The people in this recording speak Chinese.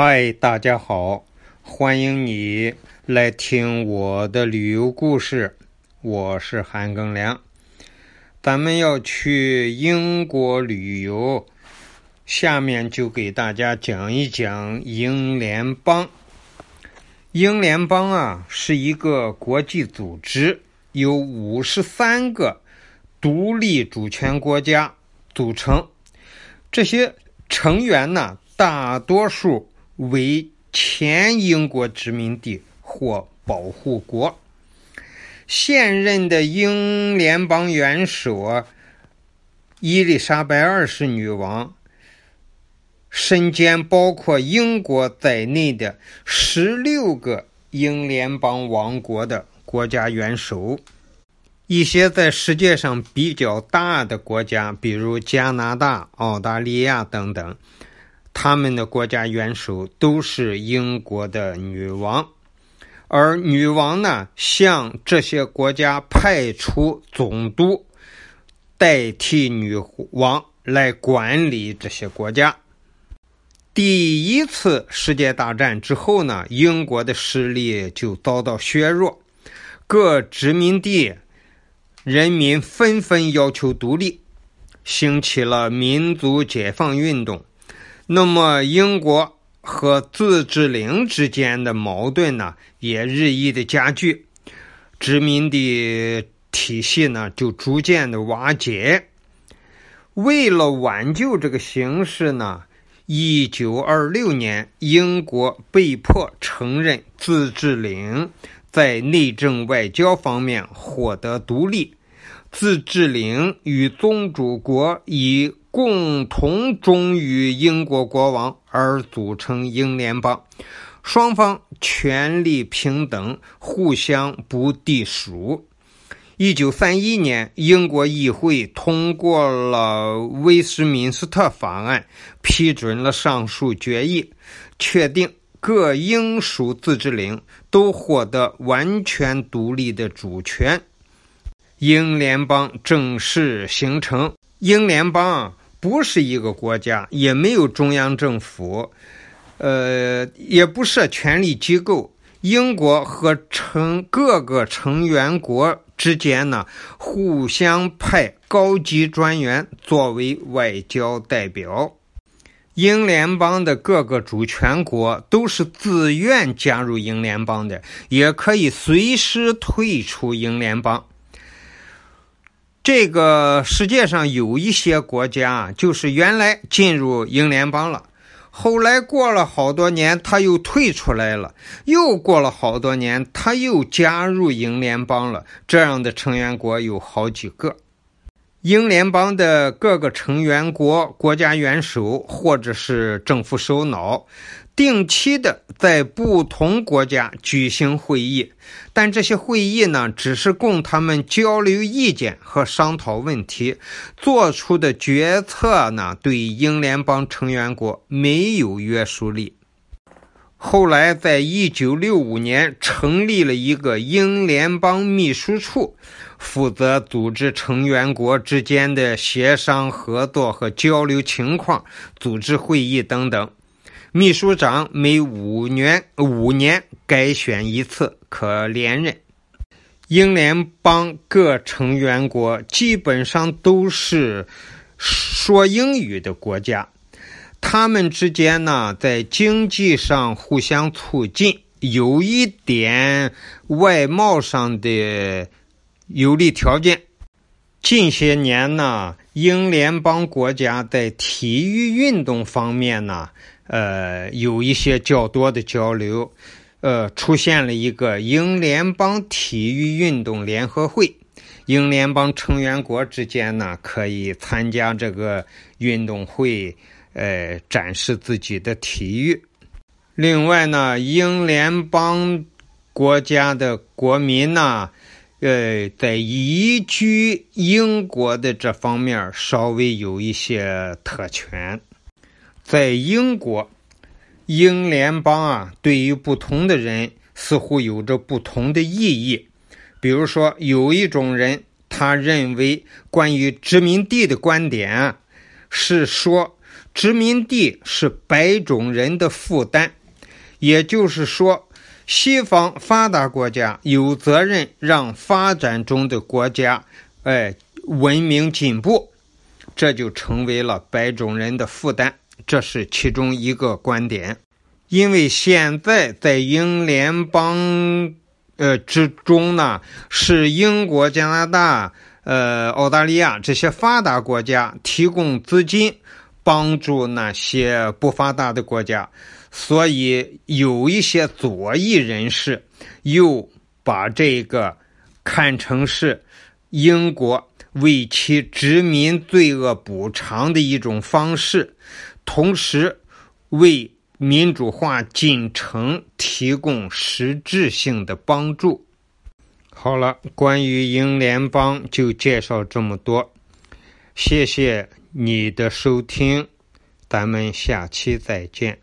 嗨，大家好，欢迎你来听我的旅游故事。我是韩庚良，咱们要去英国旅游，下面就给大家讲一讲英联邦。英联邦啊，是一个国际组织，由五十三个独立主权国家组成。这些成员呢，大多数。为前英国殖民地或保护国，现任的英联邦元首伊丽莎白二世女王身兼包括英国在内的十六个英联邦王国的国家元首。一些在世界上比较大的国家，比如加拿大、澳大利亚等等。他们的国家元首都是英国的女王，而女王呢，向这些国家派出总督，代替女王来管理这些国家。第一次世界大战之后呢，英国的势力就遭到削弱，各殖民地人民纷纷要求独立，兴起了民族解放运动。那么，英国和自治领之间的矛盾呢，也日益的加剧，殖民地体系呢就逐渐的瓦解。为了挽救这个形势呢，一九二六年，英国被迫承认自治领在内政外交方面获得独立，自治领与宗主国以。共同忠于英国国王而组成英联邦，双方权力平等，互相不隶属。一九三一年，英国议会通过了《威斯敏斯特法案》，批准了上述决议，确定各英属自治领都获得完全独立的主权，英联邦正式形成。英联邦。不是一个国家，也没有中央政府，呃，也不设权力机构。英国和成各个成员国之间呢，互相派高级专员作为外交代表。英联邦的各个主权国都是自愿加入英联邦的，也可以随时退出英联邦。这个世界上有一些国家，就是原来进入英联邦了，后来过了好多年，他又退出来了，又过了好多年，他又加入英联邦了。这样的成员国有好几个。英联邦的各个成员国国家元首或者是政府首脑。定期的在不同国家举行会议，但这些会议呢，只是供他们交流意见和商讨问题，做出的决策呢，对英联邦成员国没有约束力。后来，在一九六五年，成立了一个英联邦秘书处，负责组织成员国之间的协商合作和交流情况，组织会议等等。秘书长每五年五年改选一次，可连任。英联邦各成员国基本上都是说英语的国家，他们之间呢在经济上互相促进，有一点外贸上的有利条件。近些年呢，英联邦国家在体育运动方面呢。呃，有一些较多的交流，呃，出现了一个英联邦体育运动联合会，英联邦成员国之间呢可以参加这个运动会，呃，展示自己的体育。另外呢，英联邦国家的国民呢，呃，在移居英国的这方面稍微有一些特权。在英国，英联邦啊，对于不同的人似乎有着不同的意义。比如说，有一种人，他认为关于殖民地的观点是说，殖民地是白种人的负担，也就是说，西方发达国家有责任让发展中的国家，哎，文明进步，这就成为了白种人的负担。这是其中一个观点。因为现在在英联邦呃之中呢，是英国、加拿大、呃澳大利亚这些发达国家提供资金。帮助那些不发达的国家，所以有一些左翼人士又把这个看成是英国为其殖民罪恶补偿的一种方式，同时为民主化进程提供实质性的帮助。好了，关于英联邦就介绍这么多，谢谢。你的收听，咱们下期再见。